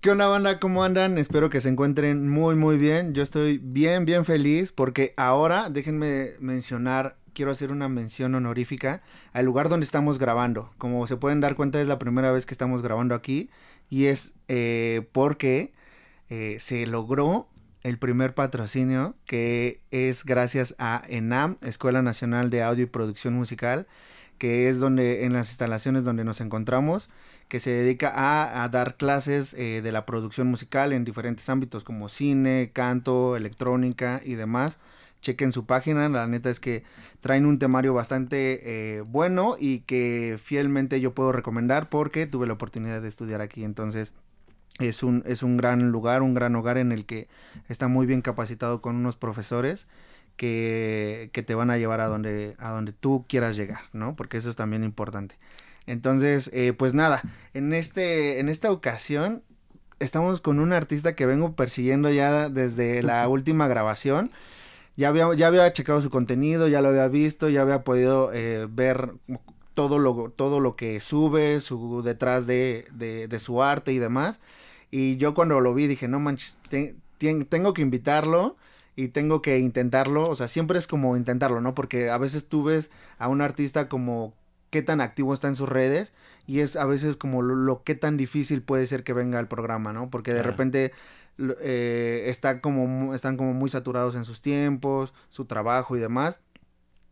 ¿Qué onda banda? ¿Cómo andan? Espero que se encuentren muy muy bien. Yo estoy bien bien feliz porque ahora déjenme mencionar, quiero hacer una mención honorífica al lugar donde estamos grabando. Como se pueden dar cuenta es la primera vez que estamos grabando aquí y es eh, porque eh, se logró el primer patrocinio que es gracias a ENAM, Escuela Nacional de Audio y Producción Musical, que es donde en las instalaciones donde nos encontramos que se dedica a, dar clases eh, de la producción musical en diferentes ámbitos como cine, canto, electrónica y demás. Chequen su página, la neta es que traen un temario bastante eh, bueno y que fielmente yo puedo recomendar porque tuve la oportunidad de estudiar aquí. Entonces es un, es un gran lugar, un gran hogar en el que está muy bien capacitado con unos profesores que, que te van a llevar a donde, a donde tú quieras llegar, ¿no? Porque eso es también importante. Entonces, eh, pues nada, en, este, en esta ocasión estamos con un artista que vengo persiguiendo ya desde la última grabación. Ya había, ya había checado su contenido, ya lo había visto, ya había podido eh, ver todo lo, todo lo que sube, su detrás de, de, de, su arte y demás. Y yo cuando lo vi dije, no manches, tengo que invitarlo y tengo que intentarlo. O sea, siempre es como intentarlo, ¿no? Porque a veces tú ves a un artista como qué tan activo está en sus redes y es a veces como lo, que tan difícil puede ser que venga al programa, ¿no? Porque de repente eh, está como, están como muy saturados en sus tiempos, su trabajo y demás.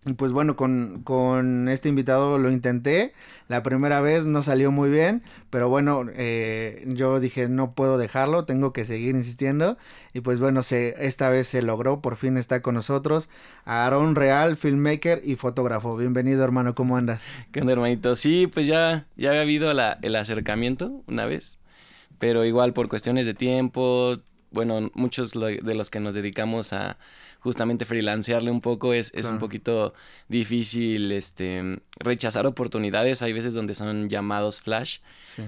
Y pues bueno, con, con, este invitado lo intenté. La primera vez no salió muy bien, pero bueno, eh, yo dije no puedo dejarlo, tengo que seguir insistiendo. Y pues bueno, se, esta vez se logró, por fin está con nosotros Aaron Real, filmmaker y fotógrafo. Bienvenido hermano, ¿cómo andas? ¿Qué onda hermanito? Sí, pues ya, ya había habido la, el acercamiento una vez, pero igual por cuestiones de tiempo, bueno, muchos de los que nos dedicamos a justamente freelancearle un poco es, es un poquito difícil este rechazar oportunidades. Hay veces donde son llamados flash,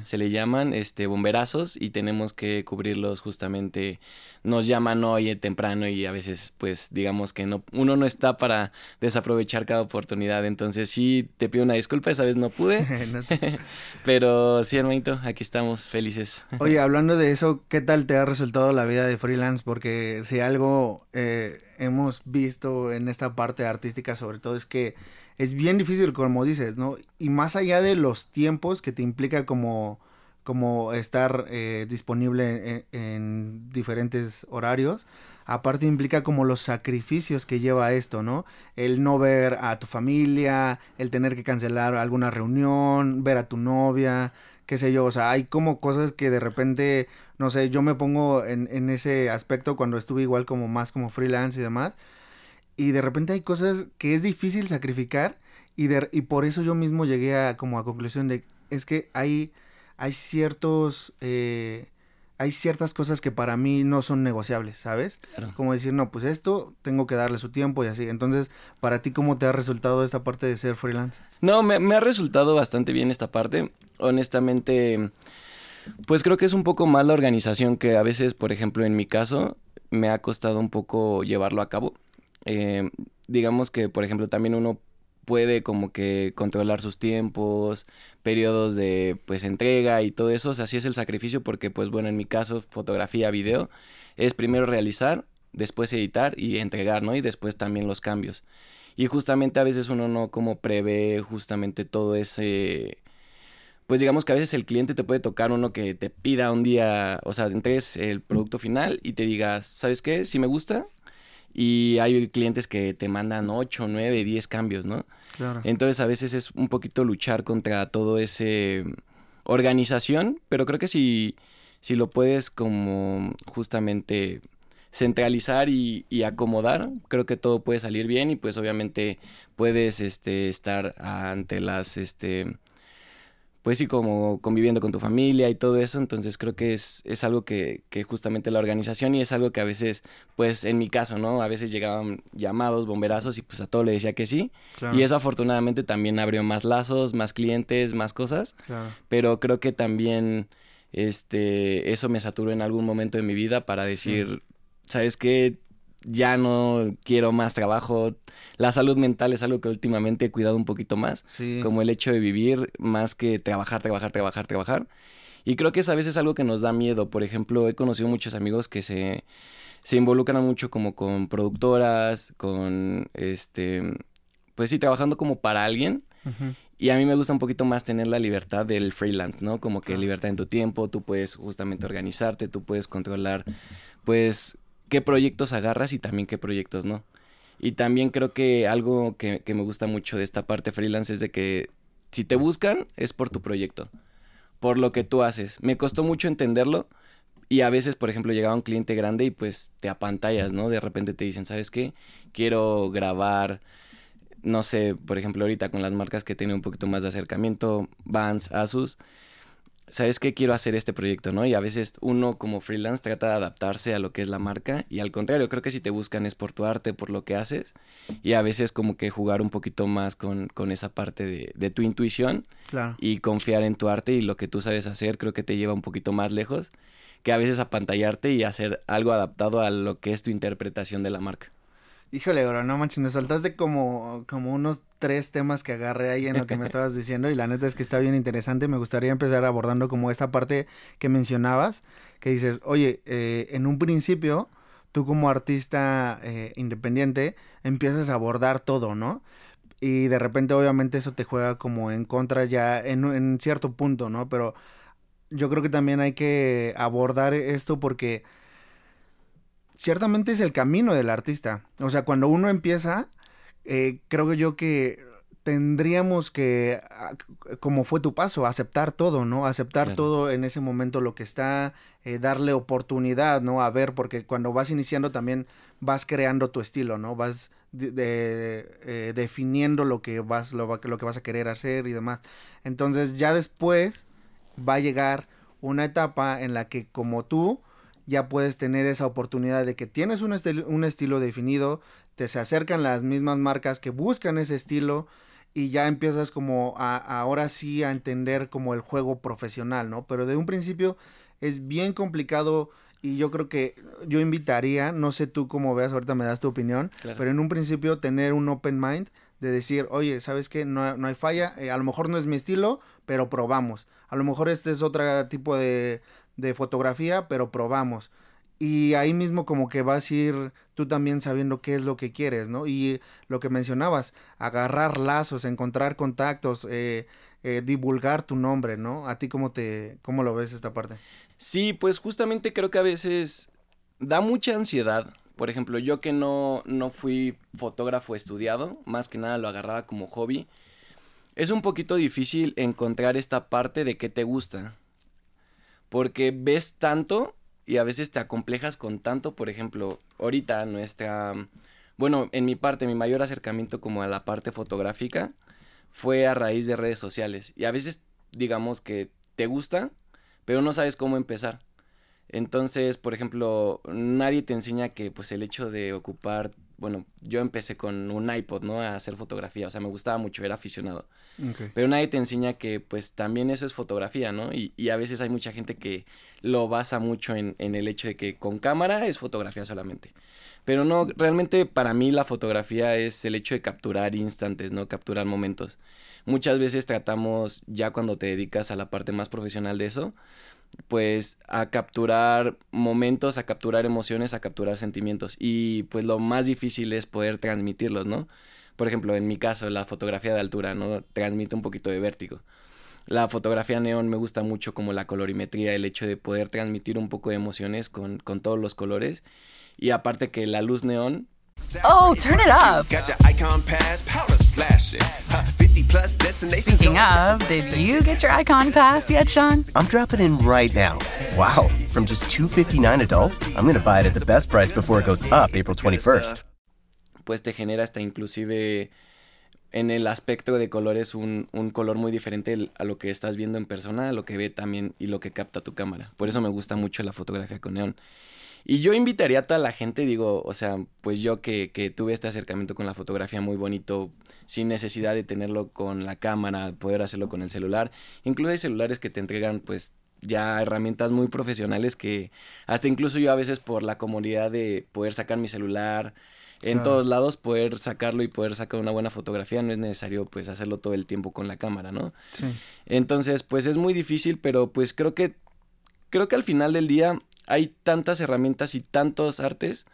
se le llaman este bomberazos y tenemos que cubrirlos justamente. Nos llaman hoy temprano y a veces pues digamos que no uno no está para desaprovechar cada oportunidad. Entonces sí te pido una disculpa, esa vez no pude. Pero sí, hermanito, aquí estamos felices. Oye, hablando de eso, ¿qué tal te ha resultado la vida de freelance? Porque si algo eh, hemos visto en esta parte artística sobre todo es que es bien difícil como dices, ¿no? Y más allá de los tiempos que te implica como, como estar eh, disponible en, diferentes horarios, aparte implica como los sacrificios que lleva esto, ¿no? El no ver a tu familia, el tener que cancelar alguna reunión, ver a tu novia, qué sé yo, o sea, hay como cosas que de repente, no sé, yo me pongo en, en ese aspecto cuando estuve igual como más como freelance y demás, y de repente hay cosas que es difícil sacrificar y, de, y por eso yo mismo llegué a como a conclusión de, es que hay, hay ciertos... Eh, hay ciertas cosas que para mí no son negociables, ¿sabes? Como decir, no, pues esto tengo que darle su tiempo y así. Entonces, para ti, ¿cómo te ha resultado esta parte de ser freelance? No, me, me ha resultado bastante bien esta parte. Honestamente, pues creo que es un poco más la organización que a veces, por ejemplo, en mi caso, me ha costado un poco llevarlo a cabo. Eh, digamos que, por ejemplo, también uno puede como que controlar sus tiempos, periodos de pues entrega y todo eso, o sea, así es el sacrificio porque pues bueno, en mi caso, fotografía, video, es primero realizar, después editar y entregar, ¿no? Y después también los cambios. Y justamente a veces uno no como prevé justamente todo ese pues digamos que a veces el cliente te puede tocar uno que te pida un día, o sea, entregues el producto final y te digas, ¿sabes qué? Si me gusta, y hay clientes que te mandan 8, 9, 10 cambios, ¿no? Claro. Entonces a veces es un poquito luchar contra todo ese organización, pero creo que si, si lo puedes como justamente centralizar y, y, acomodar, creo que todo puede salir bien y pues obviamente puedes este, estar ante las este pues sí, como conviviendo con tu familia y todo eso. Entonces creo que es, es algo que, que, justamente la organización y es algo que a veces, pues en mi caso, ¿no? A veces llegaban llamados, bomberazos y pues a todo le decía que sí. Y eso afortunadamente también abrió más lazos, más clientes, más cosas. Pero creo que también este, eso me saturó en algún momento de mi vida para decir, ¿sabes qué? Ya no quiero más trabajo. La salud mental es algo que últimamente he cuidado un poquito más, como el hecho de vivir más que trabajar, trabajar, trabajar, trabajar. Y creo que es a veces algo que nos da miedo. Por ejemplo, he conocido muchos amigos que se, se involucran mucho como con productoras, con este, pues sí, trabajando como para alguien. Y a mí me gusta un poquito más tener la libertad del freelance, ¿no? Como que libertad en tu tiempo, tú puedes justamente organizarte, tú puedes controlar, pues, qué proyectos agarras y también qué proyectos no. Y también creo que algo que, me gusta mucho de esta parte freelance es de que si te buscan es por tu proyecto, por lo que tú haces. Me costó mucho entenderlo y a veces, por ejemplo, llegaba un cliente grande y pues te apantallas, ¿no? De repente te dicen, ¿sabes qué? Quiero grabar, no sé, por ejemplo, ahorita con las marcas que tienen un poquito más de acercamiento, Vans, Asus ¿sabes qué? Quiero hacer este proyecto, ¿no? Y a veces uno como freelance trata de adaptarse a lo que es la marca y al contrario, creo que si te buscan es por tu arte, por lo que haces y a veces como que jugar un poquito más con, con esa parte de, de tu intuición y confiar en tu arte y lo que tú sabes hacer, creo que te lleva un poquito más lejos que a veces apantallarte y hacer algo adaptado a lo que es tu interpretación de la marca. Híjole, bro, no manches, me saltaste como, como unos tres temas que agarré ahí en lo que me estabas diciendo y la neta es que está bien interesante. Me gustaría empezar abordando como esta parte que mencionabas, que dices, oye, eh, en un principio, tú como artista eh, independiente empiezas a abordar todo, ¿no? Y de repente obviamente eso te juega como en contra ya en, en cierto punto, ¿no? Pero yo creo que también hay que abordar esto porque ciertamente es el camino del artista. O sea, cuando uno empieza, eh, creo yo que tendríamos que, ah, como fue tu paso, aceptar todo, ¿no? Aceptar todo en ese momento lo que está, eh, darle oportunidad, ¿no? A ver, porque cuando vas iniciando también vas creando tu estilo, ¿no? Vas eh, definiendo lo que vas, lo, lo que vas a querer hacer y demás. Entonces ya después va a llegar una etapa en la que como tú ya puedes tener esa oportunidad de que tienes un, un estilo definido, te se acercan las mismas marcas que buscan ese estilo y ya empiezas como a, ahora sí a entender como el juego profesional, ¿no? Pero de un principio es bien complicado y yo creo que yo invitaría, no sé tú cómo veas, ahorita me das tu opinión, pero en un principio tener un open mind de decir, oye, ¿sabes qué? No, no hay falla, eh, a lo mejor no es mi estilo, pero probamos. A lo mejor este es otro tipo de, de fotografía, pero probamos. Y ahí mismo como que vas a ir tú también sabiendo qué es lo que quieres, ¿no? Y lo que mencionabas, agarrar lazos, encontrar contactos, eh, eh, divulgar tu nombre, ¿no? ¿A ti cómo, te, cómo lo ves esta parte? Sí, pues justamente creo que a veces da mucha ansiedad. Por ejemplo, yo que no, no fui fotógrafo estudiado, más que nada lo agarraba como hobby, es un poquito difícil encontrar esta parte de qué te gusta porque ves tanto y a veces te acomplejas con tanto, por ejemplo, ahorita nuestra, bueno, en mi parte, mi mayor acercamiento como a la parte fotográfica fue a raíz de redes sociales y a veces digamos que te gusta, pero no sabes cómo empezar. Entonces, por ejemplo, nadie te enseña que pues el hecho de ocupar, bueno, yo empecé con un iPod, ¿no? A hacer fotografía, o sea, me gustaba mucho, era aficionado. Pero nadie te enseña que pues también eso es fotografía, ¿no? Y, y a veces hay mucha gente que lo basa mucho en, en, el hecho de que con cámara es fotografía solamente. Pero no, realmente para mí la fotografía es el hecho de capturar instantes, ¿no? Capturar momentos. Muchas veces tratamos, ya cuando te dedicas a la parte más profesional de eso, pues a capturar momentos, a capturar emociones, a capturar sentimientos. Y pues lo más difícil es poder transmitirlos, ¿no? Por ejemplo, en mi caso, la fotografía de altura, ¿no? Transmite un poquito de vértigo. La fotografía neón me gusta mucho como la colorimetría, el hecho de poder transmitir un poco de emociones con, con todos los colores. Y aparte que la luz neón Oh, turn it up. Speaking of, did you get your icon pass yet, Sean? I'm dropping in right now. Wow, from just $259 adult, I'm going to buy it at the best price before it goes up April 21st. Pues te genera hasta inclusive en el aspecto de colores un, un color muy diferente a lo que estás viendo en persona, a lo que ve también y lo que capta tu cámara. Por eso me gusta mucho la fotografía con neón. Y yo invitaría a toda la gente, digo, o sea, pues yo que, que tuve este acercamiento con la fotografía muy bonito, sin necesidad de tenerlo con la cámara, poder hacerlo con el celular. Incluso hay celulares que te entregan pues ya herramientas muy profesionales que hasta incluso yo a veces por la comodidad de poder sacar mi celular en todos lados, poder sacarlo y poder sacar una buena fotografía, no es necesario pues hacerlo todo el tiempo con la cámara, ¿no? Sí. Entonces, pues es muy difícil, pero pues creo que creo que al final del día hay tantas herramientas y tantos artes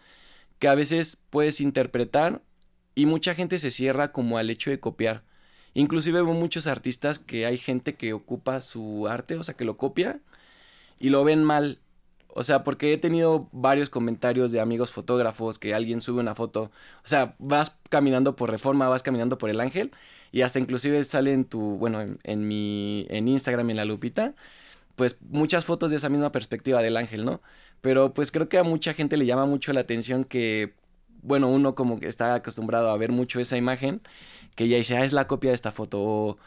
que a veces puedes interpretar y mucha gente se cierra como al hecho de copiar. Inclusive veo muchos artistas que hay gente que ocupa su arte, o sea, que lo copia y lo ven mal. O sea, porque he tenido varios comentarios de amigos fotógrafos que alguien sube una foto. O sea, vas caminando por Reforma, vas caminando por El Ángel y hasta inclusive sale en tu, bueno, en, en mi, en Instagram, en la lupita, pues muchas fotos de esa misma perspectiva del ángel, ¿no? Pero pues creo que a mucha gente le llama mucho la atención que, bueno, uno como que está acostumbrado a ver mucho esa imagen, que ya dice, ah, es la copia de esta foto. O,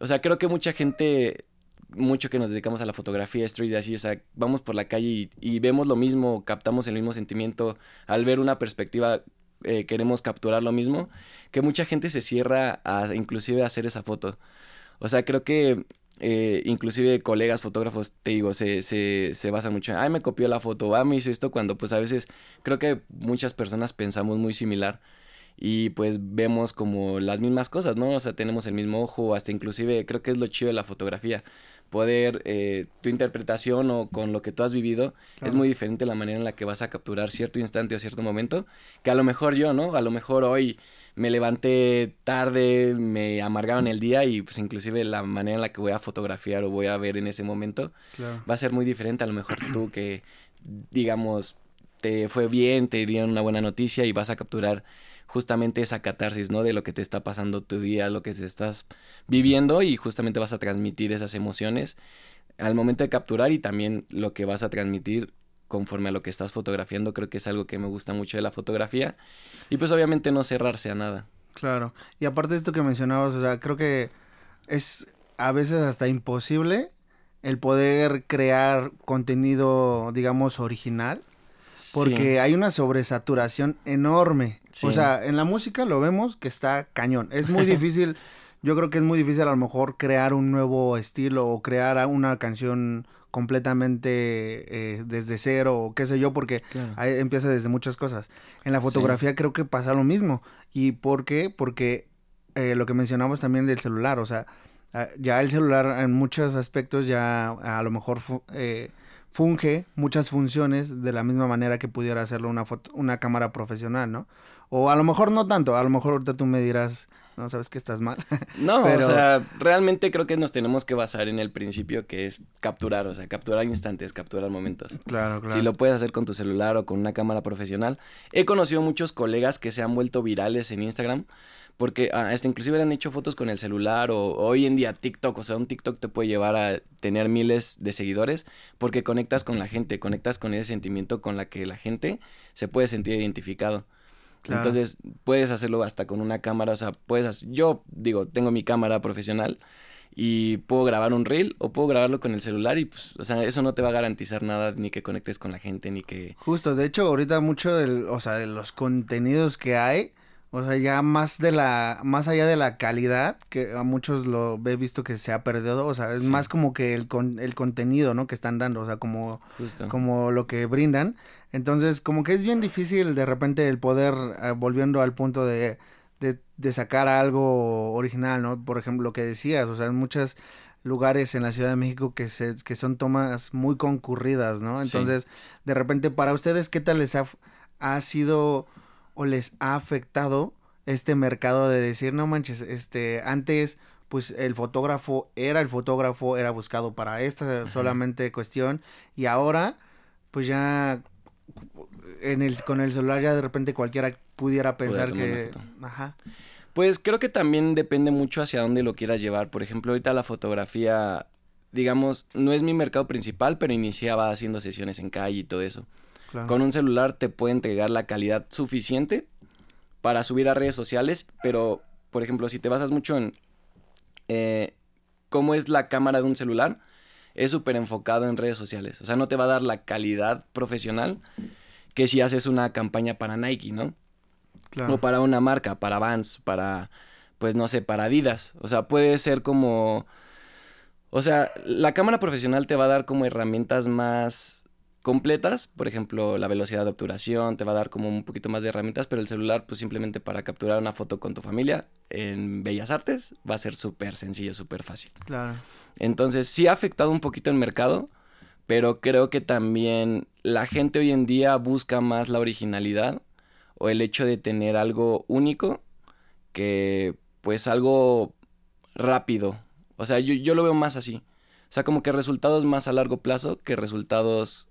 o sea, creo que mucha gente, mucho que nos dedicamos a la fotografía street así, o sea, vamos por la calle y, y vemos lo mismo, captamos el mismo sentimiento, al ver una perspectiva eh, queremos capturar lo mismo, que mucha gente se cierra a inclusive a hacer esa foto. O sea, creo que eh, inclusive colegas fotógrafos, te digo, se, se, se basan mucho en, ay, me copió la foto, ah, me hizo esto, cuando pues a veces creo que muchas personas pensamos muy similar y pues vemos como las mismas cosas, ¿no? O sea, tenemos el mismo ojo, hasta inclusive creo que es lo chido de la fotografía, poder, eh, tu interpretación o con lo que tú has vivido es muy diferente la manera en la que vas a capturar cierto instante o cierto momento, que a lo mejor yo, ¿no? A lo mejor hoy me levanté tarde, me amargaron el día y pues inclusive la manera en la que voy a fotografiar o voy a ver en ese momento va a ser muy diferente. A lo mejor tú que, digamos, te fue bien, te dieron una buena noticia y vas a capturar justamente esa catarsis, ¿no? De lo que te está pasando tu día, lo que te estás viviendo y justamente vas a transmitir esas emociones al momento de capturar y también lo que vas a transmitir conforme a lo que estás fotografiando, creo que es algo que me gusta mucho de la fotografía. Y pues obviamente no cerrarse a nada. Claro. Y aparte de esto que mencionabas, o sea, creo que es a veces hasta imposible el poder crear contenido, digamos, original. Porque hay una sobresaturación enorme. O sea, en la música lo vemos que está cañón. Es muy difícil, yo creo que es muy difícil a lo mejor crear un nuevo estilo o crear una canción completamente eh, desde cero o qué sé yo, porque empieza desde muchas cosas. En la fotografía creo que pasa lo mismo. ¿Y por qué? Porque eh, lo que mencionamos también del celular, o sea, ah, ya el celular en muchos aspectos ya a lo mejor eh, funge muchas funciones de la misma manera que pudiera hacerlo una, foto, una cámara profesional, ¿no? O a lo mejor no tanto, a lo mejor ahorita tú me dirás no sabes que estás mal. no, o sea, realmente creo que nos tenemos que basar en el principio que es capturar, o sea, capturar instantes, capturar momentos. Claro, claro. Si lo puedes hacer con tu celular o con una cámara profesional. He conocido muchos colegas que se han vuelto virales en Instagram porque ah, hasta inclusive han hecho fotos con el celular o, hoy en día TikTok, o sea, un TikTok te puede llevar a tener miles de seguidores porque conectas con la gente, conectas con ese sentimiento con la que la gente se puede sentir identificado. Entonces, puedes hacerlo hasta con una cámara, o sea, puedes, yo digo, tengo mi cámara profesional y puedo grabar un reel o puedo grabarlo con el celular y pues, o sea, eso no te va a garantizar nada ni que conectes con la gente ni que... Justo, de hecho, ahorita mucho del, o sea, de los contenidos que hay, o sea, ya más de la, más allá de la calidad, que a muchos lo he visto que se ha perdido, o sea, es más como que el, con, el contenido, ¿no? Que están dando, o sea, como, como lo que brindan. Entonces, como que es bien difícil de repente el poder, eh, volviendo al punto de, de, de, sacar algo original, ¿no? Por ejemplo, lo que decías, o sea, en muchos lugares en la Ciudad de México que, se, que son tomas muy concurridas, ¿no? Entonces, de repente, para ustedes, ¿qué tal les ha, ha sido o les ha afectado este mercado de decir, no manches, este, antes pues el fotógrafo era el fotógrafo, era buscado para esta solamente cuestión y ahora pues ya en el con el celular ya de repente cualquiera pudiera pensar que ajá. Pues creo que también depende mucho hacia dónde lo quieras llevar. Por ejemplo, ahorita la fotografía, digamos, no es mi mercado principal, pero iniciaba haciendo sesiones en calle y todo eso. Con un celular te puede entregar la calidad suficiente para subir a redes sociales, pero por ejemplo, si te basas mucho en eh, cómo es la cámara de un celular, es súper enfocado en redes sociales. O sea, no te va a dar la calidad profesional que si haces una campaña para Nike, ¿no? Claro. O para una marca, para Vans, para, pues no sé, para Adidas. O sea, puede ser como... O sea, la cámara profesional te va a dar como herramientas más completas, por ejemplo, la velocidad de obturación, te va a dar como un poquito más de herramientas, pero el celular, pues simplemente para capturar una foto con tu familia en Bellas Artes, va a ser súper sencillo, súper fácil. Claro. Entonces, sí ha afectado un poquito el mercado, pero creo que también la gente hoy en día busca más la originalidad o el hecho de tener algo único que pues algo rápido. O sea, yo, yo lo veo más así. O sea, como que resultados más a largo plazo que resultados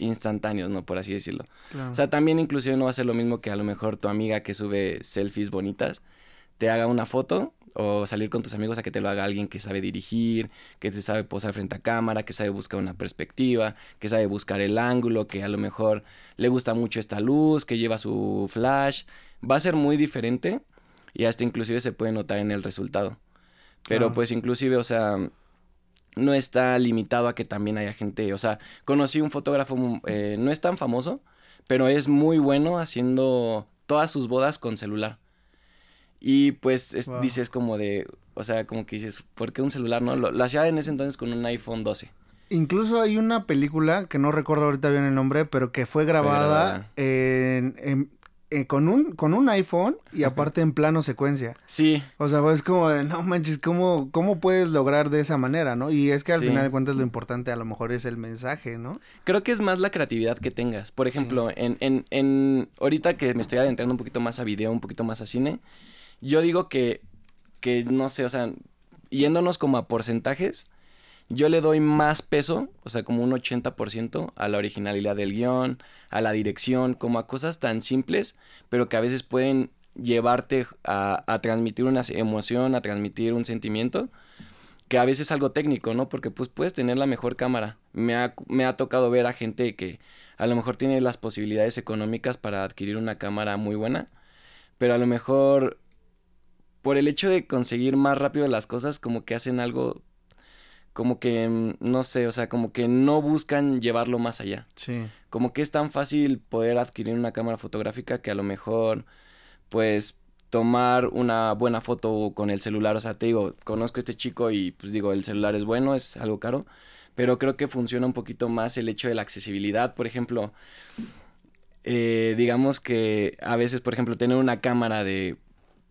instantáneos, ¿no? Por así decirlo. claro. O sea, también inclusive no va a ser lo mismo que a lo mejor tu amiga que sube selfies bonitas te haga una foto o salir con tus amigos a que te lo haga alguien que sabe dirigir, que te sabe posar frente a cámara, que sabe buscar una perspectiva, que sabe buscar el ángulo, que a lo mejor le gusta mucho esta luz, que lleva su flash. Va a ser muy diferente y hasta inclusive se puede notar en el resultado. Pero Claro. pues inclusive, o sea, no está limitado a que también haya gente, o sea, conocí un fotógrafo, mm, eh, no es tan famoso, pero es muy bueno haciendo todas sus bodas con celular. Y pues es- Wow. dices como de, o sea, como que dices, ¿por qué un celular? No, lo, lo hacía en ese entonces con un iPhone 12. Incluso hay una película que no recuerdo ahorita bien el nombre, pero que fue grabada, grabada. en- en- eh, con, un, con un iPhone y aparte en plano secuencia. Sí, O sea, es como de, no manches, ¿cómo, ¿cómo puedes lograr de esa manera, no? Y es que al Sí. final de cuentas lo importante a lo mejor es el mensaje, ¿no? creo que es más la creatividad que tengas. Por ejemplo, en, en, en, ahorita que me estoy adentrando un poquito más a video, un poquito más a cine, yo digo que, que no sé, o sea, yéndonos como a porcentajes, yo le doy más peso, o sea, como un 80% a la originalidad del guion, a la dirección, como a cosas tan simples, pero que a veces pueden llevarte a, a transmitir una emoción, a transmitir un sentimiento, que a veces es algo técnico, ¿no? Porque pues puedes tener la mejor cámara. Me ha, me ha tocado ver a gente que a lo mejor tiene las posibilidades económicas para adquirir una cámara muy buena, pero a lo mejor por el hecho de conseguir más rápido las cosas, como que hacen algo, como que, mm, no sé, o sea, como que no buscan llevarlo más allá. Sí. Como que es tan fácil poder adquirir una cámara fotográfica que a lo mejor, pues, tomar una buena foto con el celular. O sea, te digo, conozco a este chico y pues digo, el celular es bueno, es algo caro, pero creo que funciona un poquito más el hecho de la accesibilidad. Por ejemplo, eh, digamos que a veces, por ejemplo, tener una cámara de,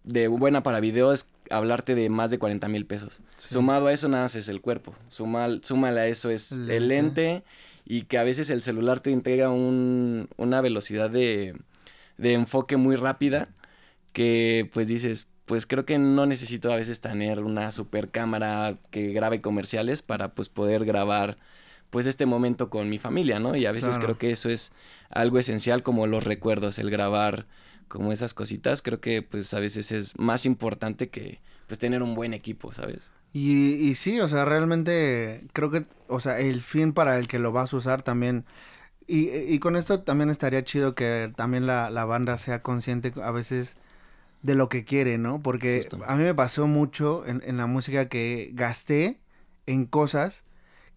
de buena para video es hablarte de más de 40 mil pesos. Sumado a eso nada más es el cuerpo. Sumal, súmale a eso es El el lente. lente y que a veces el celular te entrega un, una velocidad de, de enfoque muy rápida que pues dices, pues creo que no necesito a veces tener una super cámara que grabe comerciales para pues poder grabar pues este momento con mi familia, ¿no? Y a veces Claro. creo que eso es algo esencial como los recuerdos, el grabar como esas cositas, creo que pues a veces es más importante que pues tener un buen equipo, ¿sabes? Y, y sí, o sea, realmente creo que, o sea, el fin para el que lo vas a usar también. Y, y con esto también estaría chido que también la, la banda sea consciente a veces de lo que quiere, ¿no? Porque Justo. a mí me pasó mucho en, en la música que gasté en cosas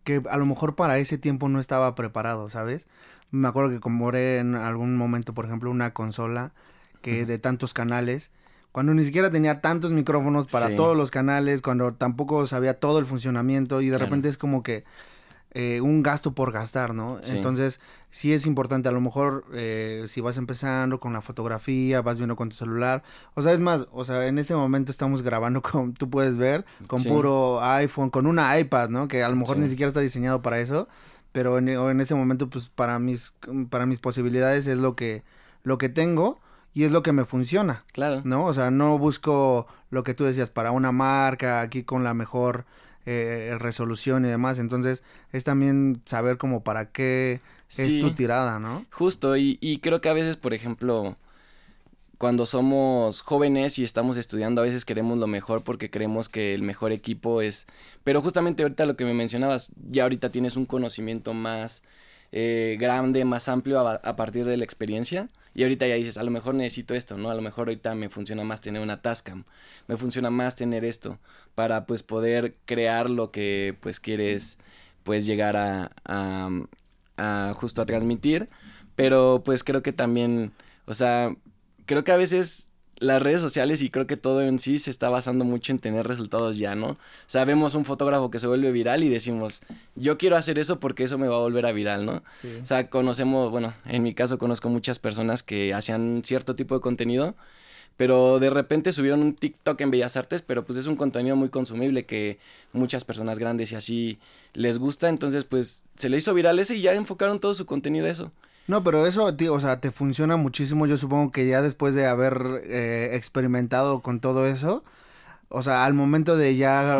que a lo mejor para ese tiempo no estaba preparado, ¿sabes? Me acuerdo que compré en algún momento, por ejemplo, una consola que de tantos canales, cuando ni siquiera tenía tantos micrófonos para Sí. todos los canales, cuando tampoco sabía todo el funcionamiento y de Claro. repente es como que eh, un gasto por gastar, ¿no? Sí. Entonces, sí es importante, a lo mejor eh, si vas empezando con la fotografía, vas viendo con tu celular, o sea, es más, o sea, en este momento estamos grabando con, tú puedes ver, con Sí. puro iPhone, con una iPad, ¿no? Que a lo mejor Sí. ni siquiera está diseñado para eso, pero en, en este momento, pues para mis, para mis posibilidades es lo que, lo que tengo y es lo que me funciona. Claro. ¿no? O sea, no busco lo que tú decías para una marca aquí con la mejor eh, resolución y demás. Entonces, es también saber como para qué es tu tirada, ¿no? Justo, y, y creo que a veces, por ejemplo, cuando somos jóvenes y estamos estudiando, a veces queremos lo mejor porque creemos que el mejor equipo es... Pero justamente ahorita lo que me mencionabas, ya ahorita tienes un conocimiento más eh, grande, más amplio a, a partir de la experiencia Y ahorita ya dices, a lo mejor necesito esto, ¿no? A lo mejor ahorita me funciona más tener una Tascam, me funciona más tener esto para pues poder crear lo que pues quieres pues llegar a, a, a justo a transmitir. Pero pues creo que también, o sea, creo que a veces las redes sociales y creo que todo en sí se está basando mucho en tener resultados ya, ¿no? Sabemos un fotógrafo que se vuelve viral y decimos, yo quiero hacer eso porque eso me va a volver a viral, ¿no? Sí. O sea, conocemos, bueno, en mi caso conozco muchas personas que hacían cierto tipo de contenido, pero de repente subieron un TikTok en Bellas Artes, pero pues es un contenido muy consumible que muchas personas grandes y así les gusta, entonces pues se le hizo viral ese y ya enfocaron todo su contenido a eso. No, pero eso, tío, o sea, te funciona muchísimo. Yo supongo que ya después de haber eh, experimentado con todo eso, o sea, al momento de ya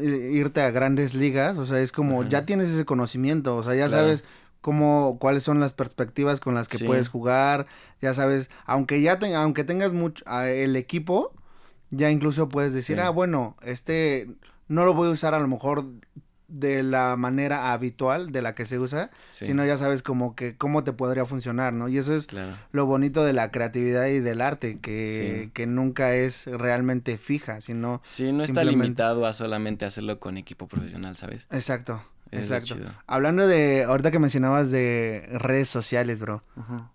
irte a grandes ligas, o sea, es como, ya tienes ese conocimiento, o sea, ya Claro. sabes cómo, cuáles son las perspectivas con las que Sí. puedes jugar, ya sabes, aunque ya te- aunque tengas mucho, el equipo, ya incluso puedes decir, Sí. ah, bueno, este no lo voy a usar a lo mejor de la manera habitual de la que se usa, Sí. sino ya sabes como que cómo te podría funcionar, ¿no? Y eso es Claro. lo bonito de la creatividad y del arte, que, Sí. que nunca es realmente fija, sino... Sí, no está limitado a solamente hacerlo con equipo profesional, ¿sabes? Exacto, Es exacto. Hablando de, ahorita que mencionabas de redes sociales, bro, ju-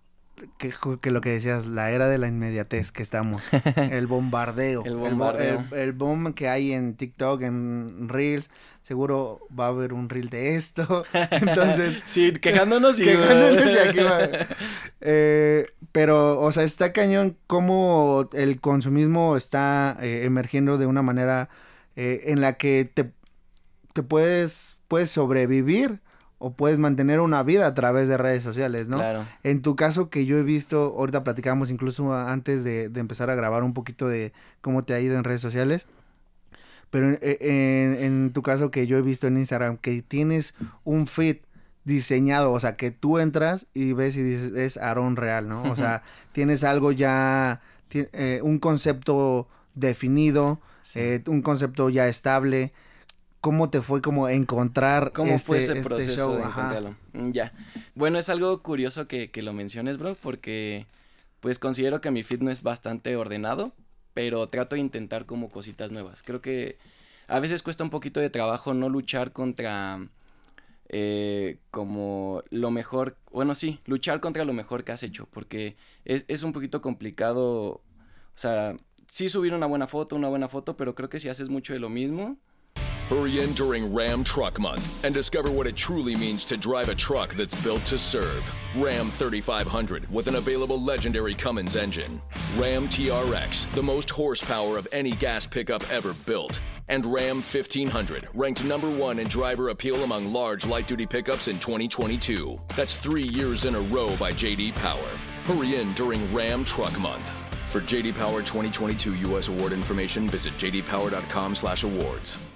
que lo que decías, la era de la inmediatez que estamos, el bombardeo, El bo- bombardeo. el, el boom que hay en TikTok, en Reels, seguro va a haber un Reel de esto, entonces... Sí, quejándonos y... Quejándonos y aquí va. Eh, pero, o sea, está cañón cómo el consumismo está eh, emergiendo de una manera eh, en la que te, te puedes, puedes sobrevivir o puedes mantener una vida a través de redes sociales, ¿no? Claro. En tu caso que yo he visto, ahorita platicamos incluso antes de, de empezar a grabar un poquito de cómo te ha ido en redes sociales, pero en, en- en tu caso que yo he visto en Instagram, que tienes un feed diseñado, o sea, que tú entras y ves y dices, es Aaron Real, ¿no? O sea, tienes algo ya, ti- eh, un concepto definido, Sí. eh, un concepto ya estable. ¿Cómo te fue como encontrar ¿Cómo este, fue ese este proceso show? de encontrarlo? Mm, Ya. Bueno, es algo curioso que, que lo menciones, bro, porque pues considero que mi feed no es bastante ordenado, pero trato de intentar como cositas nuevas. Creo que a veces cuesta un poquito de trabajo no luchar contra eh, como lo mejor, bueno, sí, luchar contra lo mejor que has hecho, porque es, es un poquito complicado, o sea, sí subir una buena foto, una buena foto, pero creo que si haces mucho de lo mismo, Hurry in during Ram Truck Month and discover what it truly means to drive a truck that's built to serve. Ram 3500 with an available legendary Cummins engine. Ram TRX, the most horsepower of any gas pickup ever built. And Ram 1500, ranked number one in driver appeal among large light duty pickups in 2022. That's three years in a row by JD Power. Hurry in during Ram Truck Month. For JD Power 2022 U.S. award information, visit jdpower.com/awards.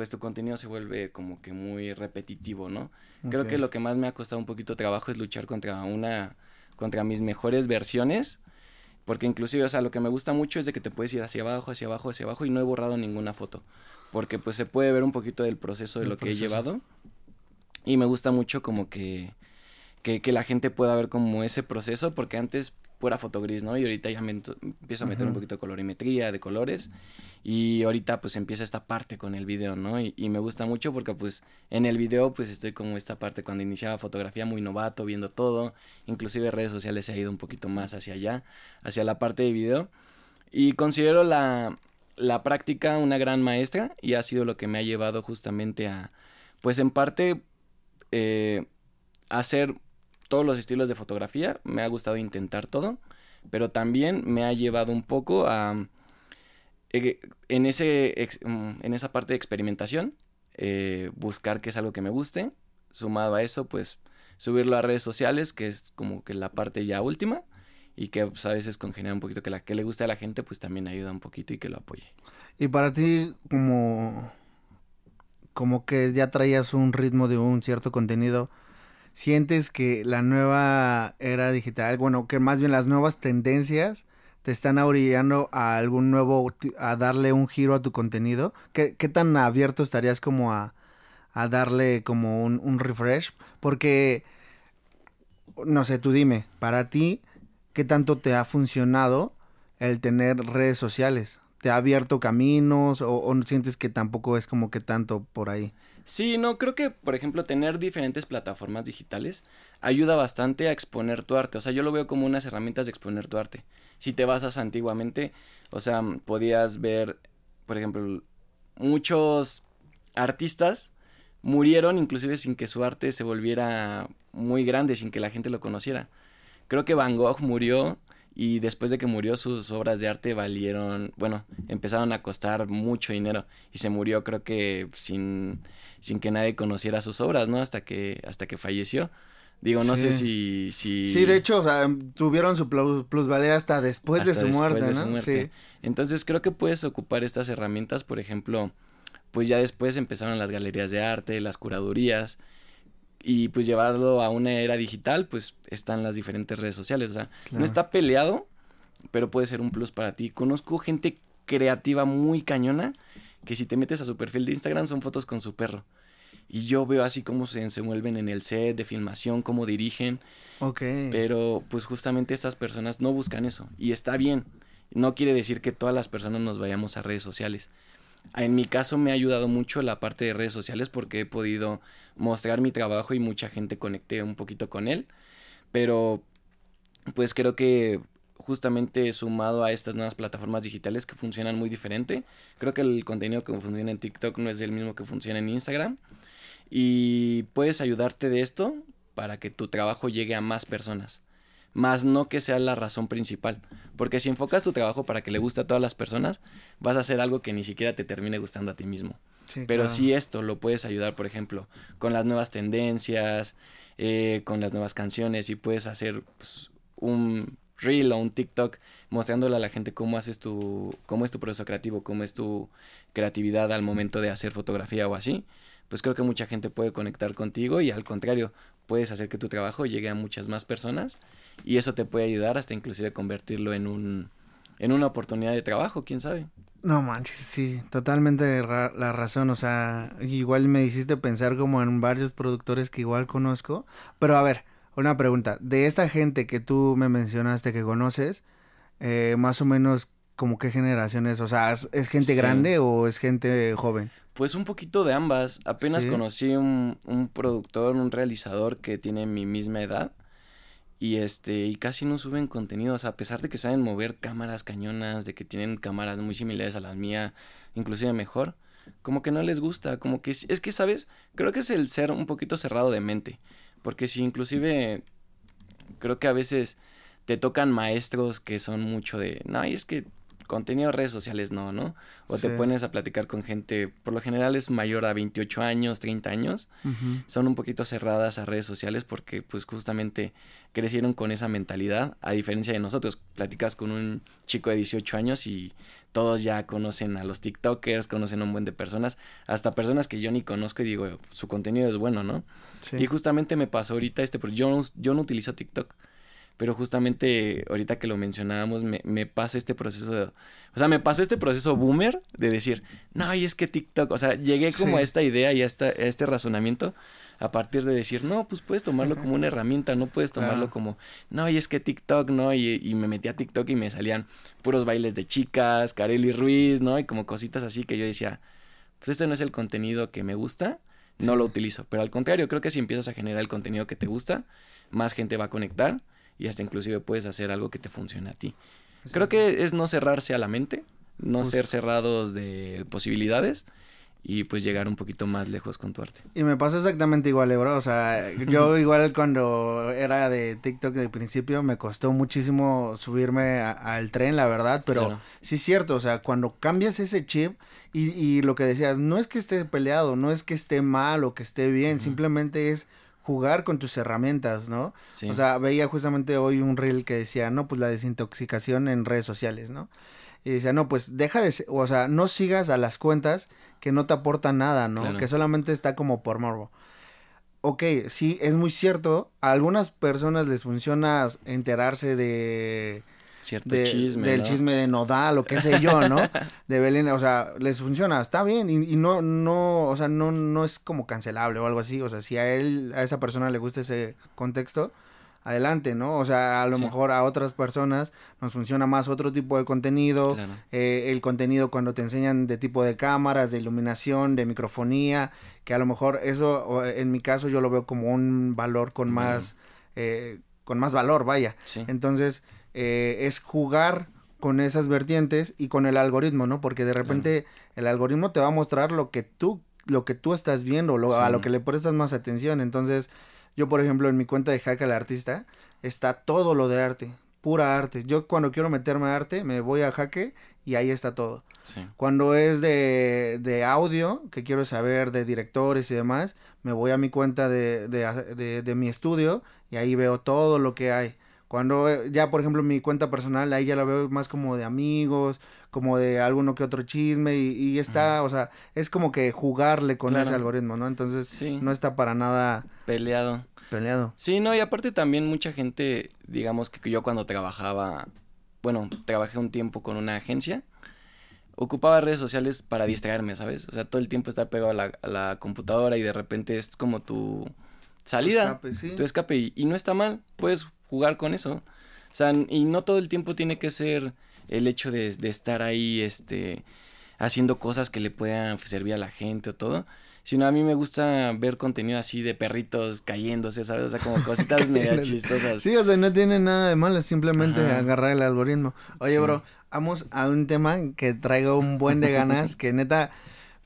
Pues tu contenido se vuelve como que muy repetitivo, ¿no? Creo que lo que más me ha costado un poquito trabajo es luchar contra una, contra mis mejores versiones, porque inclusive, o sea, lo que me gusta mucho es de que te puedes ir hacia abajo, hacia abajo, hacia abajo y no he borrado ninguna foto, porque pues se puede ver un poquito del proceso de El lo que he llevado y me gusta mucho como que, que, que la gente pueda ver como ese proceso, porque antes pura foto gris, ¿no? Y ahorita ya me empiezo a meter un poquito de colorimetría, de colores. Y ahorita pues empieza esta parte con el video, ¿no? Y, y me gusta mucho porque pues en el video pues estoy como esta parte cuando iniciaba fotografía muy novato, viendo todo. Inclusive redes sociales se ha ido un poquito más hacia allá, hacia la parte de video. Y considero la, la práctica una gran maestra y ha sido lo que me ha llevado justamente a, pues en parte, eh, hacer todos los estilos de fotografía. Me ha gustado intentar todo, pero también me ha llevado un poco a, eh, en, ese, mm, en esa parte de experimentación, eh, buscar qué es algo que me guste. Sumado a eso, pues subirlo a redes sociales, que es como que la parte ya última. y que pues, a veces congeniar un poquito que la que le guste a la gente pues también ayuda un poquito y que lo apoye. Y para ti como como que ya traías un ritmo de un cierto contenido, sientes que la nueva era digital, bueno, que más bien las nuevas tendencias te están orillando a algún nuevo, a darle un giro a tu contenido? ¿Qué, qué tan abierto estarías como a, a darle como un, un refresh? Porque, no sé, tú dime, para ti, ¿qué tanto te ha funcionado el tener redes sociales? ¿Te ha abierto caminos o, o sientes que tampoco es como que tanto por ahí? Sí, no, creo que, por ejemplo, tener diferentes plataformas digitales ayuda bastante a exponer tu arte. O sea, yo lo veo como unas herramientas de exponer tu arte. Si te basas antiguamente, o sea, podías ver, por ejemplo, muchos artistas murieron inclusive sin que su arte se volviera muy grande, sin que la gente lo conociera. Creo que Van Gogh murió y después de que murió sus obras de arte valieron, bueno, empezaron a costar mucho dinero y se murió creo que sin, sin que nadie conociera sus obras, ¿no? Hasta que, hasta que falleció. Digo, no sé si, si... Sí, de hecho, o sea, tuvieron su plus, plusvalía hasta después hasta de su después muerte, de ¿no? su muerte. Sí. Entonces creo que puedes ocupar estas herramientas, por ejemplo, pues ya después empezaron las galerías de arte, las curadurías, y pues llevarlo a una era digital, pues están las diferentes redes sociales. O sea, Claro. no está peleado, pero puede ser un plus para ti. Conozco gente creativa muy cañona que si te metes a su perfil de Instagram son fotos con su perro. Y yo veo así cómo se desenvuelven en el set de filmación, cómo dirigen. Ok. Pero pues justamente estas personas no buscan eso. Y está bien. No quiere decir que todas las personas nos vayamos a redes sociales. En mi caso me ha ayudado mucho la parte de redes sociales porque he podido mostrar mi trabajo y mucha gente conecté un poquito con él. Pero pues creo que justamente sumado a estas nuevas plataformas digitales que funcionan muy diferente. Creo que el contenido que funciona en TikTok no es el mismo que funciona en Instagram. Y puedes ayudarte de esto para que tu trabajo llegue a más personas. Más no que sea la razón principal. Porque si enfocas tu trabajo para que le guste a todas las personas, vas a hacer algo que ni siquiera te termine gustando a ti mismo. Sí, Pero claro. si esto lo puedes ayudar, por ejemplo, con las nuevas tendencias, eh, con las nuevas canciones y puedes hacer pues, un reel o un TikTok mostrándole a la gente cómo haces tu, cómo es tu proceso creativo, cómo es tu creatividad al momento de hacer fotografía o así, pues creo que mucha gente puede conectar contigo y al contrario, puedes hacer que tu trabajo llegue a muchas más personas y eso te puede ayudar hasta inclusive convertirlo en un en una oportunidad de trabajo, quién sabe. No manches, sí, totalmente ra- la razón, o sea, igual me hiciste pensar como en varios productores que igual conozco, pero a ver, una pregunta, de esta gente que tú me mencionaste que conoces, eh, más o menos como qué generación es, o sea, ¿es, es gente Sí. grande o es gente joven? Pues un poquito de ambas. Apenas Sí. conocí un, un productor, un realizador que tiene mi misma edad. Y este, y casi no suben contenidos, a pesar de que saben mover cámaras cañonas, de que tienen cámaras muy similares a las mías, inclusive mejor. Como que no les gusta, como que es, es que, ¿sabes? Creo que es el ser un poquito cerrado de mente. Porque si inclusive creo que a veces te tocan maestros que son mucho de, no, y es que contenido de redes sociales no, ¿no? O te pones a platicar con gente, por lo general es mayor a 28 años, 30 años, son un poquito cerradas a redes sociales porque pues justamente crecieron con esa mentalidad, a diferencia de nosotros, platicas con un chico de 18 años y todos ya conocen a los TikTokers, conocen a un buen de personas, hasta personas que yo ni conozco y digo, su contenido es bueno, ¿no? Sí. Y justamente me pasó ahorita este, porque yo, yo no utilizo TikTok, pero justamente ahorita que lo mencionábamos, me, me pasa este proceso de, o sea, me pasó este proceso boomer de decir, no, y es que TikTok, o sea, llegué como Sí. a esta idea y a, esta, a este razonamiento a partir de decir, no, pues puedes tomarlo como una herramienta, no puedes tomarlo Claro. como, no, y es que TikTok, ¿no? Y, y me metí a TikTok y me salían puros bailes de chicas, Kareli Ruiz, ¿no? Y como cositas así que yo decía, pues este no es el contenido que me gusta, no lo utilizo. Pero al contrario, creo que si empiezas a generar el contenido que te gusta, más gente va a conectar y hasta inclusive puedes hacer algo que te funcione a ti. Creo que es no cerrarse a la mente, no Justo. ser cerrados de posibilidades y pues llegar un poquito más lejos con tu arte. Y me pasó exactamente igual, eh, bro. O sea, yo igual cuando era de TikTok de principio me costó muchísimo subirme al tren, la verdad. Pero Claro. sí es cierto, o sea, cuando cambias ese chip y, y lo que decías, no es que esté peleado, no es que esté mal o que esté bien, simplemente es jugar con tus herramientas, ¿no? Sí. O sea, veía justamente hoy un reel que decía, no, pues la desintoxicación en redes sociales, ¿no? Y decía, no, pues deja de, o sea, no sigas a las cuentas que no te aportan nada, ¿no? Claro. Que solamente está como por morbo. Ok, sí, es muy cierto. A algunas personas les funciona enterarse de Cierto de- chisme. del ¿no? chisme de Nodal o qué sé yo, ¿no? De Belén, o sea, les funciona, está bien y, y no, no, o sea, no, no es como cancelable o algo así, o sea, si a él, a esa persona le gusta ese contexto, adelante, ¿no? O sea, a lo Sí. mejor a otras personas nos funciona más otro tipo de contenido, Claro. eh, el contenido cuando te enseñan de tipo de cámaras, de iluminación, de microfonía, que a lo mejor eso, en mi caso, yo lo veo como un valor con más, eh, con más valor, vaya. Sí. Entonces, eh, es jugar con esas vertientes y con el algoritmo, ¿no? Porque de repente el algoritmo te va a mostrar lo que tú, lo que tú estás viendo, lo, a lo que le prestas más atención. Entonces, yo, por ejemplo, en mi cuenta de Hack al Artista, está todo lo de arte, pura arte. Yo cuando quiero meterme a arte, me voy a Jaque y ahí está todo. Sí. Cuando es de, de audio, que quiero saber de directores y demás, me voy a mi cuenta de, de- de mi estudio y ahí veo todo lo que hay. Cuando eh, ya, por ejemplo, mi cuenta personal, ahí ya la veo más como de amigos, como de alguno que otro chisme y, y está, o sea, es como que jugarle con Claro. ese algoritmo, ¿no? Entonces, Sí. no está para nada Peleado. peleado. Sí, no, y aparte también mucha gente, digamos que yo cuando trabajaba, bueno, trabajé un tiempo con una agencia, ocupaba redes sociales para distraerme, ¿sabes? O sea, todo el tiempo estar pegado a la, a la computadora y de repente es como tu salida, escape, sí. tu escape, y, y no está mal, puedes jugar con eso. O sea, y no todo el tiempo tiene que ser el hecho de, de estar ahí, este, haciendo cosas que le puedan servir a la gente o todo. Sino a mí me gusta ver contenido así de perritos cayéndose, ¿sabes? O sea, como cositas medio chistosas. Sí, o sea, no tiene nada de malo, es simplemente Ajá. agarrar el algoritmo. Oye, Sí. bro, vamos a un tema que traigo un buen de ganas, que neta,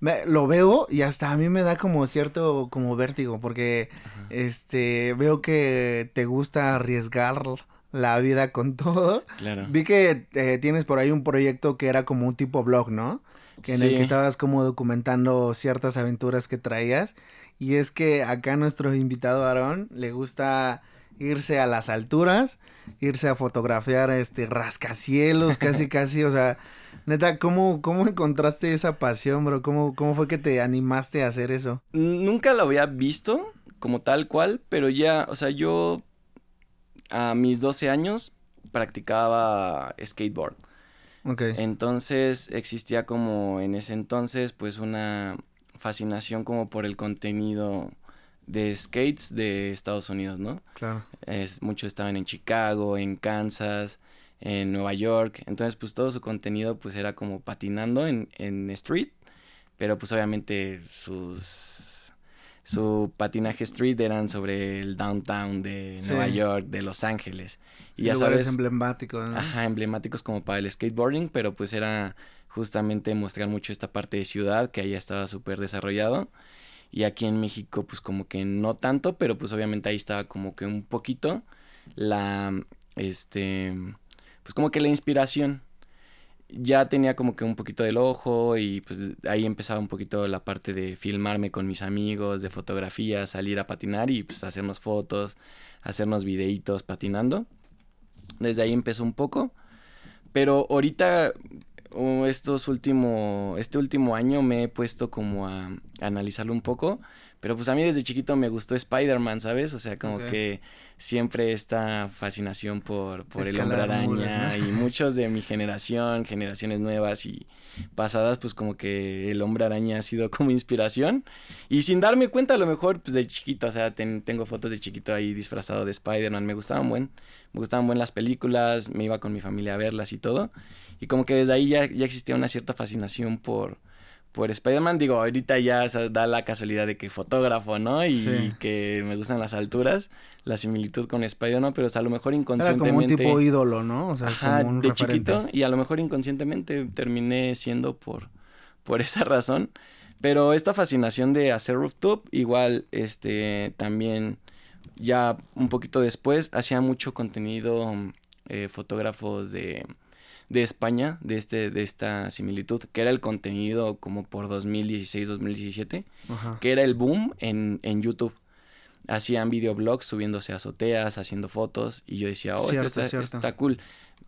me- lo veo y hasta a mí me da como cierto, como vértigo, porque, este, veo que te gusta arriesgar la vida con todo. Claro. Vi que eh, tienes por ahí un proyecto que era como un tipo blog, ¿no? Que en el que estabas como documentando ciertas aventuras que traías. Y es que acá nuestro invitado Aarón le gusta irse a las alturas, irse a fotografiar este rascacielos, casi casi, o sea, neta, ¿cómo, cómo encontraste esa pasión, bro? ¿Cómo, ¿Cómo fue que te animaste a hacer eso? Nunca lo había visto como tal cual, pero ya, o sea, yo a mis 12 años practicaba skateboard. Ok. Entonces existía como en ese entonces pues una fascinación como por el contenido de skates de Estados Unidos, ¿no? Claro. Es, muchos estaban en Chicago, en Kansas, en Nueva York. Entonces, pues todo su contenido pues era como patinando en, en street. Pero pues obviamente sus su patinaje street eran sobre el downtown de Sí. Nueva York, de Los Ángeles. Y ya Lugares sabes, emblemáticos, ¿no? ajá, emblemáticos como para el skateboarding, pero pues era justamente mostrar mucho esta parte de ciudad que allá estaba súper desarrollado. Y aquí en México, pues como que no tanto, pero pues obviamente ahí estaba como que un poquito la, este, pues como que la inspiración. Ya tenía como que un poquito del ojo y pues ahí empezaba un poquito la parte de filmarme con mis amigos, de fotografía, salir a patinar y pues hacernos fotos, hacernos videitos patinando. Desde ahí empezó un poco. Pero ahorita, estos último, este último año me he puesto como a, a analizarlo un poco. Pero pues a mí desde chiquito me gustó Spider-Man, ¿sabes? O sea, como que siempre esta fascinación por, por el hombre araña ¿no? y muchos de mi generación, generaciones nuevas y pasadas, pues como que el hombre araña ha sido como inspiración. Y sin darme cuenta, a lo mejor, pues de chiquito, o sea, ten- tengo fotos de chiquito ahí disfrazado de Spider-Man, me gustaban buen, me gustaban buen las películas, me iba con mi familia a verlas y todo. Y como que desde ahí ya, ya existía una cierta fascinación por, por Spider-Man. Digo, ahorita ya da la casualidad de que fotógrafo, ¿no? Y Sí. que me gustan las alturas, la similitud con Spider-Man, pero o sea, a lo mejor Era inconscientemente... como un tipo ídolo, ¿no? O sea, Ajá, como un de referente. chiquito y a lo mejor inconscientemente terminé siendo por, por esa razón. Pero esta fascinación de hacer rooftop, igual, este, también ya un poquito después, hacía mucho contenido eh, fotógrafos de, de España, de, este, de esta similitud, que era el contenido como por 2016-2017, Ajá. que era el boom en, en YouTube. hacían videoblogs subiéndose a azoteas, haciendo fotos, y yo decía, oh, esto está, cierto. está cool.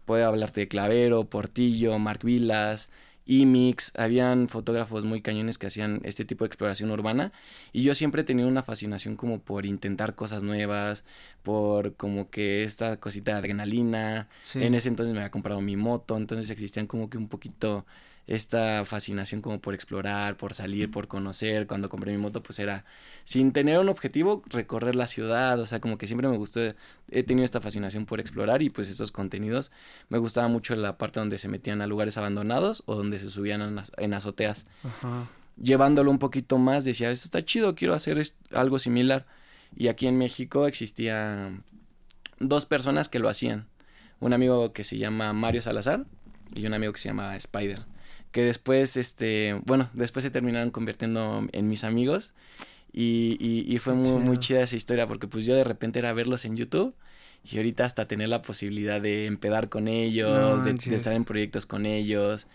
Puedo hablarte de Clavero, Portillo, Mark Vilas, Imix, habían fotógrafos muy cañones que hacían este tipo de exploración urbana y yo siempre he tenido una fascinación como por intentar cosas nuevas, por como que esta cosita de adrenalina. Sí. En ese entonces me había comprado mi moto, entonces existían como que un poquito esta fascinación como por explorar, por salir, por conocer. Cuando compré mi moto, pues era sin tener un objetivo, recorrer la ciudad. O sea, como que siempre me gustó, he tenido esta fascinación por explorar y pues estos contenidos. Me gustaba mucho la parte donde se metían a lugares abandonados o donde se subían en, az- en azoteas. Ajá. Llevándolo un poquito más, decía, esto está chido, quiero hacer algo similar. Y aquí en México existía dos personas que lo hacían. Un amigo que se llama Mario Salazar y un amigo que se llama Spider. Que después, este, bueno, después se terminaron convirtiendo en mis amigos. Y, y, y fue muy, muy chida esa historia porque pues yo de repente era verlos en YouTube. Y ahorita hasta tener la posibilidad de empedar con ellos, No de- estar en proyectos con ellos.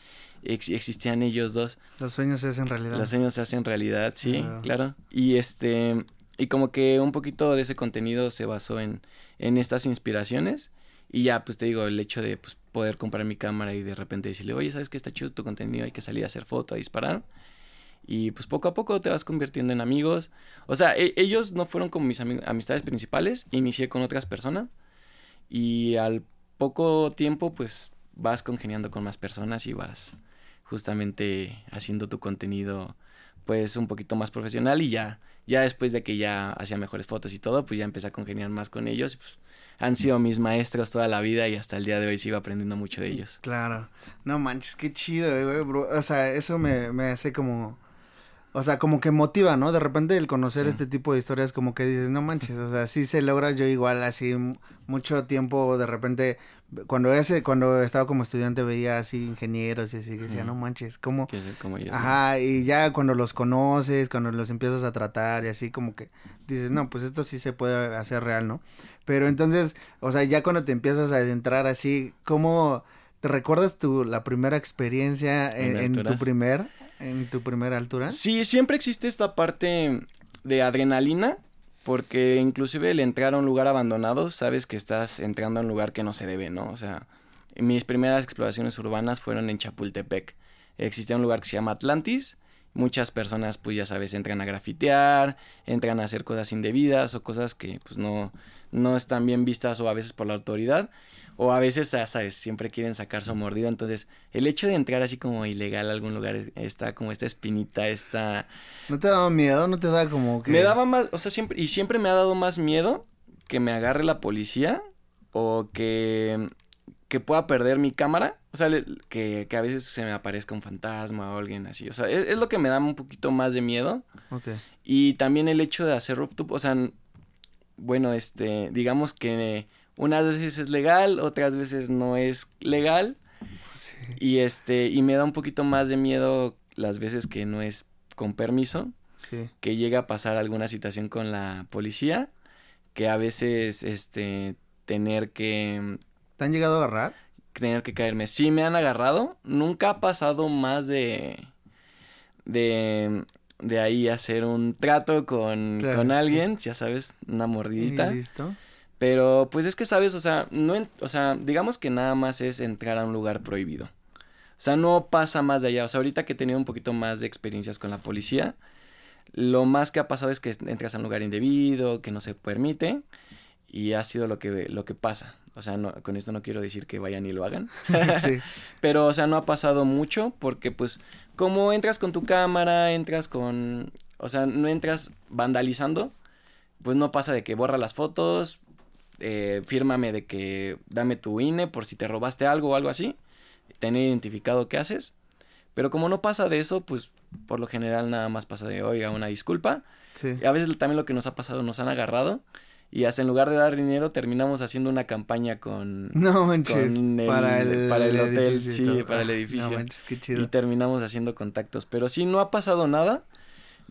Ex- existían ellos dos. Los sueños se hacen realidad. Los sueños se hacen realidad, sí, Claro. claro. Y este, y como que un poquito de ese contenido se basó en, en estas inspiraciones. Y ya, pues te digo, el hecho de pues, poder comprar mi cámara y de repente decirle, oye, ¿sabes qué está chido tu contenido? Hay que salir a hacer foto, a disparar. Y pues poco a poco te vas convirtiendo en amigos. O sea, e- ellos no fueron como mis ami- amistades principales. Inicié con otras personas. Y al poco tiempo, pues vas congeniando con más personas y vas justamente haciendo tu contenido pues un poquito más profesional y ya ya después de que ya hacía mejores fotos y todo pues ya empecé a congeniar más con ellos pues han sido mis maestros toda la vida y hasta el día de hoy sigo aprendiendo mucho de ellos Claro. No manches, qué chido, güey, bro. O sea, eso me, me hace como. O sea, como que motiva, ¿no? De repente el conocer Sí. este tipo de historias, como que dices, no manches, o sea, sí se logra yo igual, así mucho tiempo, de repente, cuando ese, cuando estaba como estudiante veía así ingenieros y así, decía, no manches, ¿cómo? Como ¿no? Ajá, y ya cuando los conoces, cuando los empiezas a tratar y así como que dices, no, pues esto sí se puede hacer real, ¿no? Pero entonces, o sea, ya cuando te empiezas a adentrar así, ¿cómo te recuerdas tu, la primera experiencia en, ¿En en tu primer, en tu primera altura? Sí, siempre existe esta parte de adrenalina, porque inclusive el entrar a un lugar abandonado, sabes que estás entrando a un lugar que no se debe, ¿no? O sea, mis primeras exploraciones urbanas fueron en Chapultepec. Existía un lugar que se llama Atlantis. Muchas personas, pues ya sabes, entran a grafitear, entran a hacer cosas indebidas o cosas que pues no, no están bien vistas o a veces por la autoridad. O a veces, ya sabes, siempre quieren sacar su mordida. Entonces, el hecho de entrar así como ilegal a algún lugar está como esta espinita, esta... ¿No te daba miedo? ¿No te daba como que...? Me daba más, o sea, siempre, y siempre me ha dado más miedo que me agarre la policía o que, que pueda perder mi cámara. O sea, le- que, que a veces se me aparezca un fantasma o alguien así. O sea, es, es lo que me da un poquito más de miedo. Ok. Y también el hecho de hacer rooftop, o sea, bueno, este, digamos que unas veces es legal, otras veces no es legal. Sí. Y este, y me da un poquito más de miedo las veces que no es con permiso Sí. que llega a pasar alguna situación con la policía, que a veces este tener que ¿Te han llegado a agarrar? tener que caerme. Sí me han agarrado, nunca ha pasado más de de de ahí hacer un trato con, Claro, con sí. alguien, ya sabes, una Y mordidita. listo. Pero pues es que sabes, o sea, no en- o sea, digamos que nada más es entrar a un lugar prohibido. O sea, no pasa más de allá. O sea, ahorita que he tenido un poquito más de experiencias con la policía, lo más que ha pasado es que entras a un lugar indebido, que no se permite, y ha sido lo que, lo que pasa. O sea, no, con esto no quiero decir que vayan y lo hagan. sí. Pero, o sea, no ha pasado mucho porque, pues, como entras con tu cámara, entras con... O sea, no entras vandalizando, pues no pasa de que borra las fotos, eh, fírmame de que dame tu INE por si te robaste algo o algo así, tener identificado qué haces. Pero como no pasa de eso, pues por lo general nada más pasa de, oiga, una disculpa. Sí. Y a veces también lo que nos ha pasado, nos han agarrado y hasta en lugar de dar dinero terminamos haciendo una campaña con... No manches. con el- para el, para el hotel, edificio y sí, para el edificio. No manches, qué y chido. terminamos haciendo contactos. Pero sí, no ha pasado nada.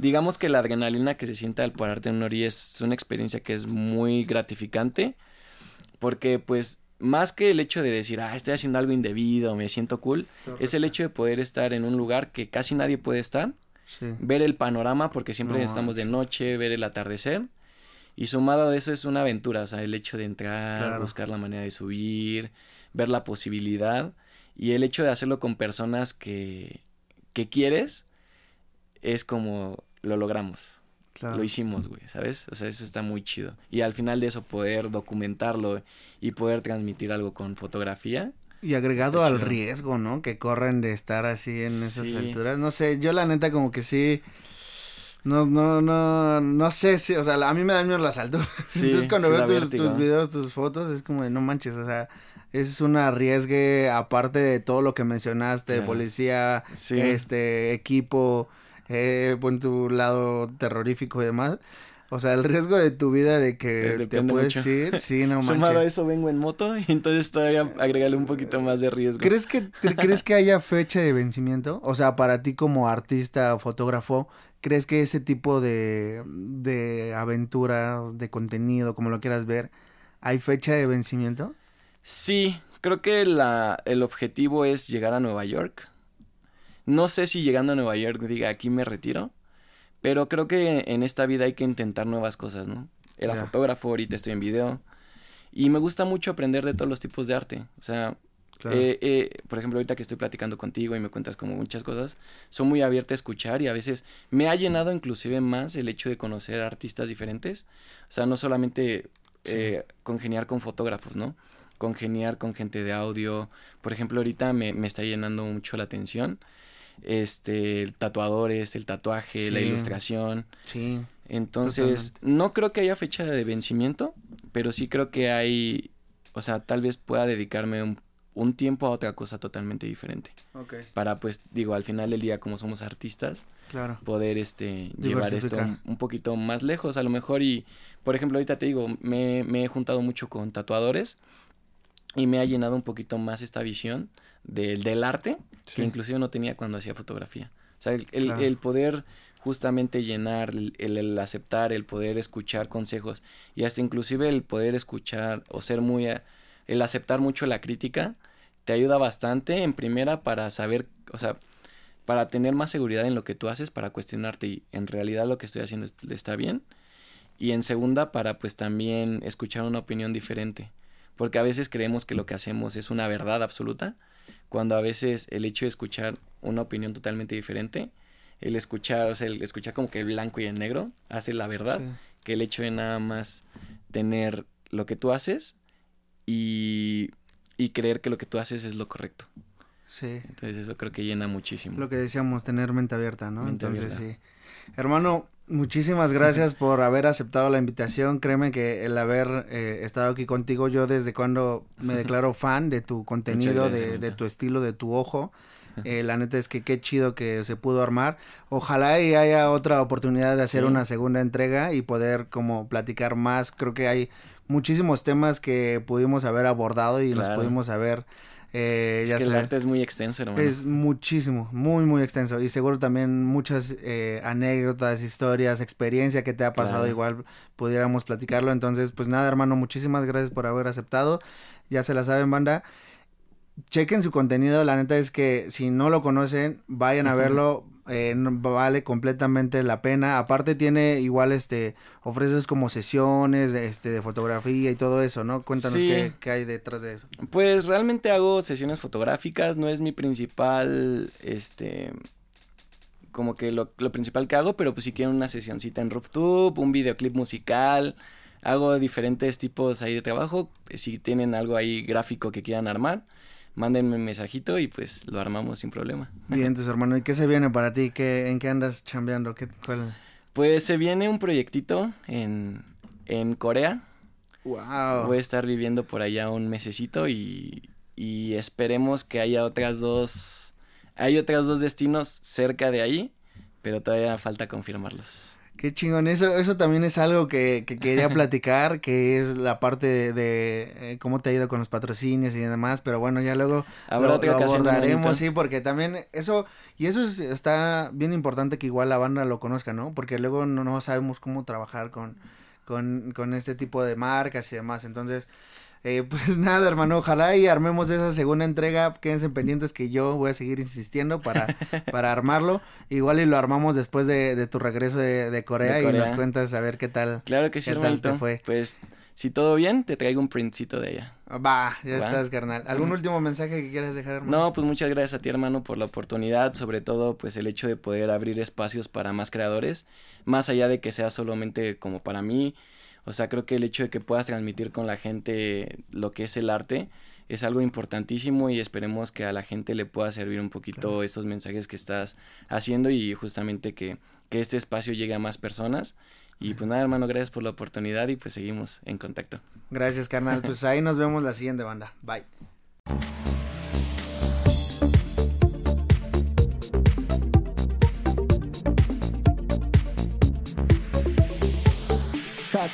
Digamos que la adrenalina que se siente al pararte en una orilla es una experiencia que es muy gratificante. Porque, pues, más que el hecho de decir, ah, estoy haciendo algo indebido, me siento cool, es el hecho de poder estar en un lugar que casi nadie puede estar, Sí. ver el panorama, porque siempre No estamos de noche, ver el atardecer. Y sumado a eso es una aventura, o sea, el hecho de entrar, Claro. buscar la manera de subir, ver la posibilidad y el hecho de hacerlo con personas que, que quieres es como lo logramos. Claro. Lo hicimos, güey, ¿sabes? O sea, eso está muy chido. Y al final de eso poder documentarlo y poder transmitir algo con fotografía. Y agregado al riesgo, ¿no? Que corren de estar así en esas Sí. alturas. No sé, yo la neta como que sí. No, no, no, no sé si, o sea, a mí me dan miedo las alturas. Sí, Entonces cuando veo tus, videos, tus fotos, es como de no manches, o sea, es un arriesgue aparte de todo lo que mencionaste, Claro. policía, Sí. este, equipo, eh, por tu lado terrorífico y demás. O sea, el riesgo de tu vida de Eh, que te depende puedes mucho. ir, sí, no Sumado a eso vengo en moto y entonces todavía agregarle un poquito más de riesgo. ¿Crees que, te- ¿Crees que haya fecha de vencimiento? O sea, para ti como artista o fotógrafo, ¿crees que ese tipo de, de aventura, de contenido, como lo quieras ver, hay fecha de vencimiento? Sí, creo que la, el objetivo es llegar a Nueva York. No sé si llegando a Nueva York diga aquí me retiro, pero creo que en esta vida hay que intentar nuevas cosas, ¿no? Era fotógrafo, ahorita estoy en video y me gusta mucho aprender de todos los tipos de arte. O sea, Claro. eh, eh, por ejemplo, ahorita que estoy platicando contigo y me cuentas como muchas cosas, soy muy abierta a escuchar y a veces me ha llenado inclusive más el hecho de conocer artistas diferentes. O sea, no solamente eh, congeniar con fotógrafos, ¿no? Congeniar con gente de audio. Por ejemplo, ahorita me, me está llenando mucho la atención. Este, tatuadores, el tatuaje, la ilustración. Sí. Entonces, no creo que haya fecha de vencimiento, pero sí creo que hay, o sea, tal vez pueda dedicarme un, un tiempo a otra cosa totalmente diferente. Ok, Para, pues, digo, al final del día, como somos artistas, claro. poder, este, llevar esto un, un poquito más lejos, a lo mejor. Y, por ejemplo, ahorita te digo, me, me he juntado mucho con tatuadores y me ha llenado un poquito más esta visión del, del arte Sí. que inclusive no tenía cuando hacía fotografía. O sea, el, el- Claro. el poder justamente llenar, el, el- aceptar, el poder escuchar consejos y hasta inclusive el poder escuchar o ser muy, a- el aceptar mucho la crítica, te ayuda bastante en primera para saber, o sea, para tener más seguridad en lo que tú haces, para cuestionarte y en realidad lo que estoy haciendo est- está bien. Y en segunda, para pues también escuchar una opinión diferente. Porque a veces creemos que lo que hacemos es una verdad absoluta, cuando a veces el hecho de escuchar una opinión totalmente diferente, el escuchar, o sea, el escuchar como que el blanco y el negro hace la verdad, Sí. que el hecho de nada más tener lo que tú haces y, y creer que lo que tú haces es lo correcto. Sí. Entonces eso creo que llena muchísimo. Lo que decíamos, tener mente abierta, ¿no? Mente Entonces abierta. sí. Hermano, muchísimas gracias por haber aceptado la invitación. Créeme que el haber eh, estado aquí contigo, yo desde cuando me declaro fan de tu contenido, de, de tu estilo, de tu ojo. Eh, la neta es que qué chido que se pudo armar. Ojalá y haya otra oportunidad de hacer Sí. una segunda entrega y poder como platicar más. Creo que hay muchísimos temas que pudimos haber abordado y Claro. pudimos haber... eh, es ya que el arte es muy extenso, hermano. es muchísimo, muy, muy extenso. Y seguro también muchas eh, anécdotas, historias, experiencia que te ha pasado, Claro. igual pudiéramos platicarlo. Entonces, pues nada, hermano, muchísimas gracias por haber aceptado. Ya se la saben, banda. Chequen su contenido, la neta es que si no lo conocen, vayan a verlo, eh, vale completamente la pena. Aparte tiene igual, este, ofreces como sesiones, de, este, de fotografía y todo eso, ¿no? Cuéntanos Sí. qué, qué hay detrás de eso. Pues realmente hago sesiones fotográficas, no es mi principal, este, como que lo, lo principal que hago, pero pues si quieren una sesioncita en RoofTube, un videoclip musical, hago diferentes tipos ahí de trabajo, si tienen algo ahí gráfico que quieran armar, mándenme un mensajito y pues lo armamos sin problema. Bien, entonces, hermano, ¿y qué se viene para ti? ¿Qué, ¿En qué andas chambeando? ¿Qué, cuál? Pues se viene un proyectito en, en Corea, Wow. Voy a estar viviendo por allá un mesecito y, y esperemos que haya otras dos, hay otros dos destinos cerca de ahí, pero todavía falta confirmarlos. Qué chingón. Eso, eso también es algo que, que quería platicar, que es la parte de, de, eh, cómo te ha ido con los patrocinios y demás, pero bueno, ya luego Habrá lo, lo abordaremos, sí, porque también eso, y eso es- está bien importante que igual la banda lo conozca, ¿no? Porque luego no, no sabemos cómo trabajar con, con, con este tipo de marcas y demás, entonces... Eh, pues nada, hermano, ojalá y armemos esa segunda entrega. Quédense pendientes que yo voy a seguir insistiendo para, para armarlo. Igual y lo armamos después de, de tu regreso de, de, Corea De y nos cuentas a ver qué tal. Claro que sí, ¿Qué tal te hermanito. fue? Pues, si todo bien, te traigo un printcito de allá. Va, ya Va. estás, carnal. ¿Algún último mensaje que quieras dejar, hermano? No, pues muchas gracias a ti, hermano, por la oportunidad, sobre todo, pues el hecho de poder abrir espacios para más creadores, más allá de que sea solamente como para mí, o sea, creo que el hecho de que puedas transmitir con la gente lo que es el arte es algo importantísimo y esperemos que a la gente le pueda servir un poquito estos mensajes que estás haciendo y justamente que, que este espacio llegue a más personas. Y pues nada, hermano, gracias por la oportunidad y pues seguimos en contacto. Gracias, carnal. Pues ahí nos vemos la siguiente banda. Bye.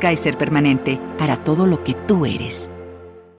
Kaiser Permanente, para todo lo que tú eres.